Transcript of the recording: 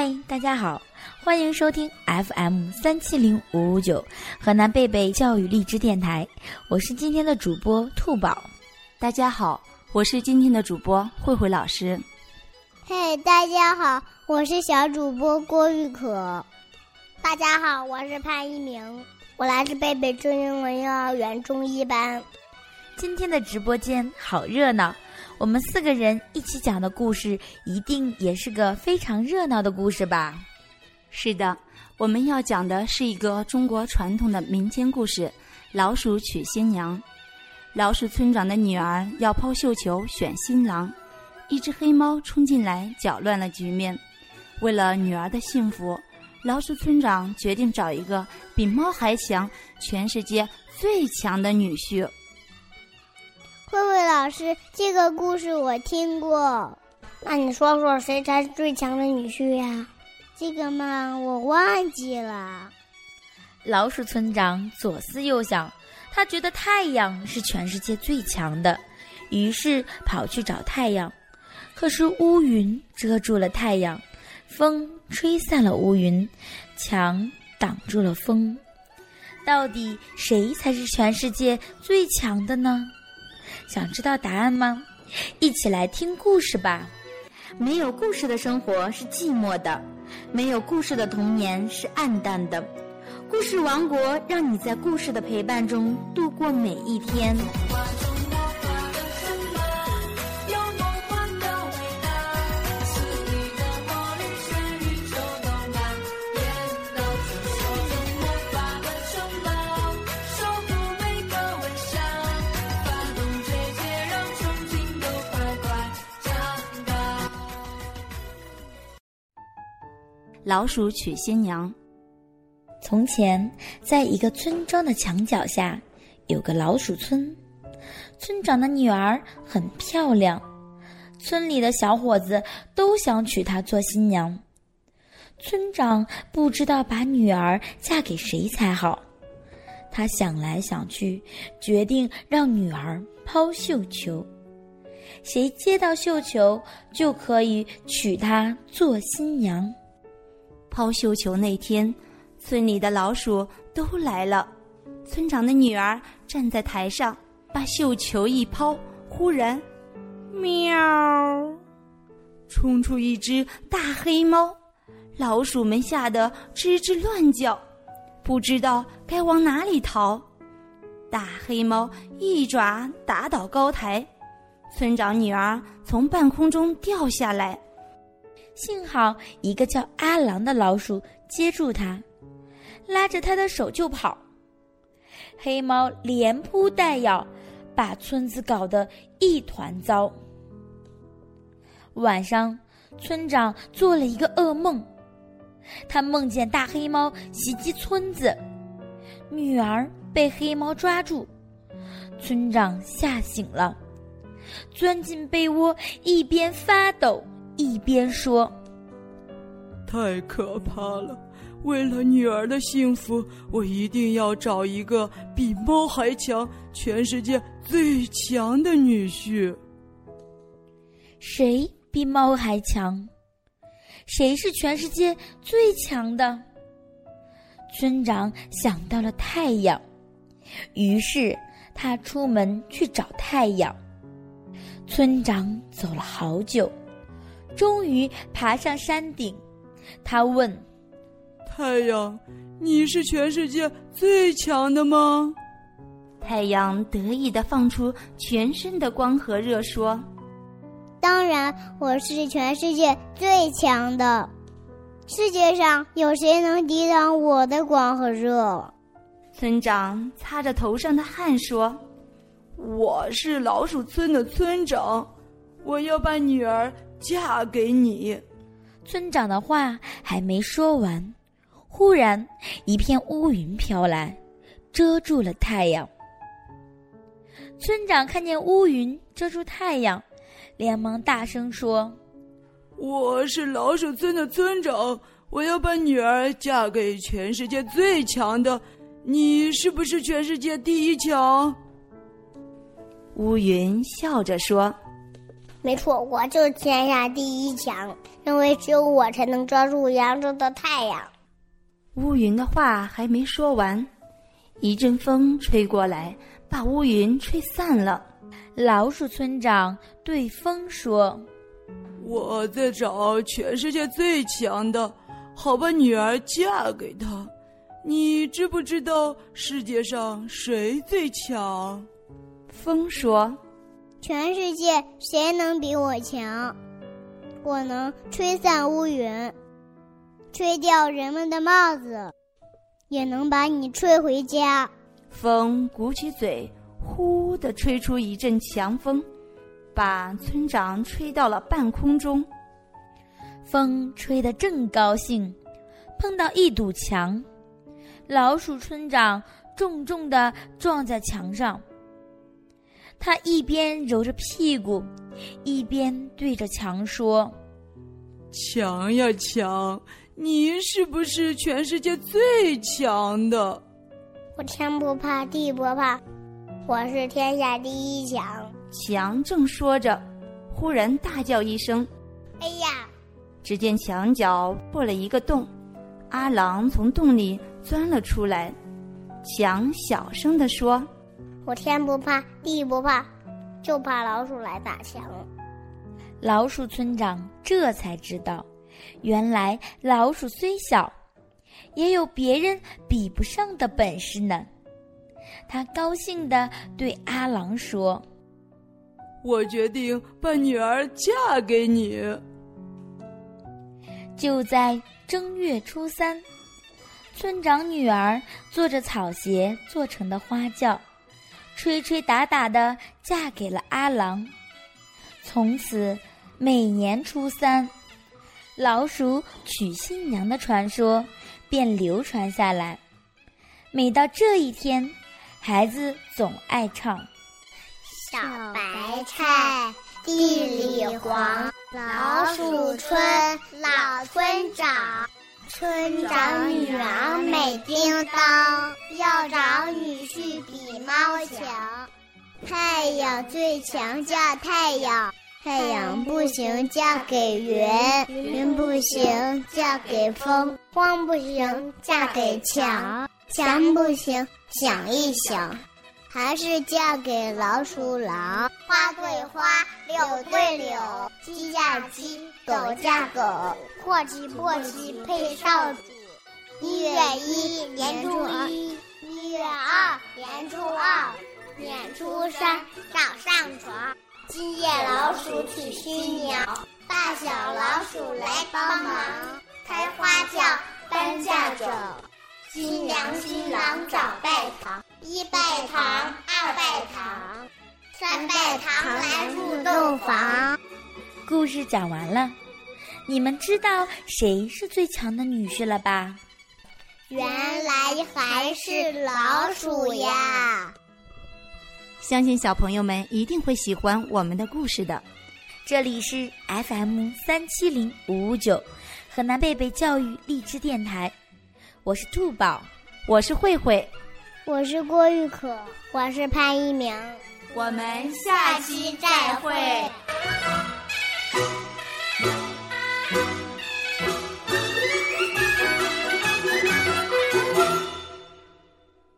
嗨，大家好，欢迎收听 FM 三七零五五九河南贝贝教育荔枝电台，我是今天的主播兔宝。大家好，我是今天的主播慧慧老师。嘿，大家好，我是小主播郭玉可。大家好，我是潘一鸣，我来自贝贝中英文幼儿园中一班。今天的直播间好热闹，我们四个人一起讲的故事，一定也是个非常热闹的故事吧？是的，我们要讲的是一个中国传统的民间故事《老鼠娶新娘》。老鼠村长的女儿要抛绣球选新郎，一只黑猫冲进来搅乱了局面。为了女儿的幸福。老鼠村长决定找一个比猫还强、全世界最强的女婿。慧慧老师，这个故事我听过，那你说说谁才是最强的女婿呀？这个嘛，我忘记了。老鼠村长左思右想，他觉得太阳是全世界最强的，于是跑去找太阳。可是乌云遮住了太阳。风吹散了乌云，墙挡住了风。到底谁才是全世界最强的呢？想知道答案吗？一起来听故事吧。没有故事的生活是寂寞的，没有故事的童年是暗淡的。故事王国让你在故事的陪伴中度过每一天。老鼠娶新娘。从前，在一个村庄的墙角下，有个老鼠村。村长的女儿很漂亮，村里的小伙子都想娶她做新娘。村长不知道把女儿嫁给谁才好，他想来想去，决定让女儿抛绣球，谁接到绣球就可以娶她做新娘。抛绣球那天，村里的老鼠都来了。村长的女儿站在台上，把绣球一抛，忽然，喵，冲出一只大黑猫。老鼠们吓得吱吱乱叫，不知道该往哪里逃。大黑猫一爪打倒高台，村长女儿从半空中掉下来。幸好一个叫阿郎的老鼠接住它，拉着他的手就跑。黑猫连扑带咬，把村子搞得一团糟。晚上，村长做了一个噩梦，他梦见大黑猫袭击村子，女儿被黑猫抓住，村长吓醒了，钻进被窝，一边发抖。一边说：“太可怕了！为了女儿的幸福，我一定要找一个比猫还强、全世界最强的女婿。谁比猫还强？谁是全世界最强的？”村长想到了太阳，于是他出门去找太阳。村长走了好久。终于爬上山顶，他问：“太阳，你是全世界最强的吗？”太阳得意的放出全身的光和热，说：“当然，我是全世界最强的。世界上有谁能抵挡我的光和热？”村长擦着头上的汗说：“我是老鼠村的村长，我要把女儿。”嫁给你，村长的话还没说完，忽然一片乌云飘来，遮住了太阳。村长看见乌云遮住太阳，连忙大声说：“我是老鼠村的村长，我要把女儿嫁给全世界最强的。你是不是全世界第一强？”乌云笑着说。没错，我就是天下第一强，因为只有我才能抓住扬州的太阳。乌云的话还没说完，一阵风吹过来，把乌云吹散了。老鼠村长对风说：“我在找全世界最强的，好把女儿嫁给他。你知不知道世界上谁最强？”风说。全世界谁能比我强？我能吹散乌云，吹掉人们的帽子，也能把你吹回家。风鼓起嘴，呼的吹出一阵强风，把村长吹到了半空中。风吹得正高兴，碰到一堵墙，老鼠村长重重的撞在墙上。他一边揉着屁股，一边对着墙说：“墙呀墙，你是不是全世界最强的？我天不怕地不怕，我是天下第一强。”强正说着，忽然大叫一声：“哎呀！”只见墙角破了一个洞，阿郎从洞里钻了出来。强小声地说。我天不怕地不怕，就怕老鼠来打墙。老鼠村长这才知道，原来老鼠虽小，也有别人比不上的本事呢。他高兴地对阿郎说：“我决定把女儿嫁给你。”就在正月初三，村长女儿坐着草鞋做成的花轿。吹吹打打的嫁给了阿郎，从此每年初三，老鼠娶新娘的传说便流传下来。每到这一天，孩子总爱唱：“小白菜地里黄，老鼠村老村长。”村长女儿美叮当，要找女婿比猫强。太阳最强嫁太阳，太阳不行嫁给云，云不行嫁给风，风不行嫁给墙，墙不行想一想。还是嫁给老鼠狼，花对花，柳对柳，鸡嫁鸡，狗嫁狗，破鸡破鸡配少主。一月一，年初一；一月二，年初二；年初三，早上床。今夜老鼠娶新娘，大小老鼠来帮忙，开花轿，搬嫁妆。新娘新郎早拜堂，一拜堂，二拜堂，三拜堂来入洞房。故事讲完了，你们知道谁是最强的女婿了吧？原来还是老鼠呀！相信小朋友们一定会喜欢我们的故事的。这里是 FM 三七零五五九，河南贝贝教育励志电台。我是兔宝，我是慧慧，我是郭玉可，我是潘一鸣，我们下期再会。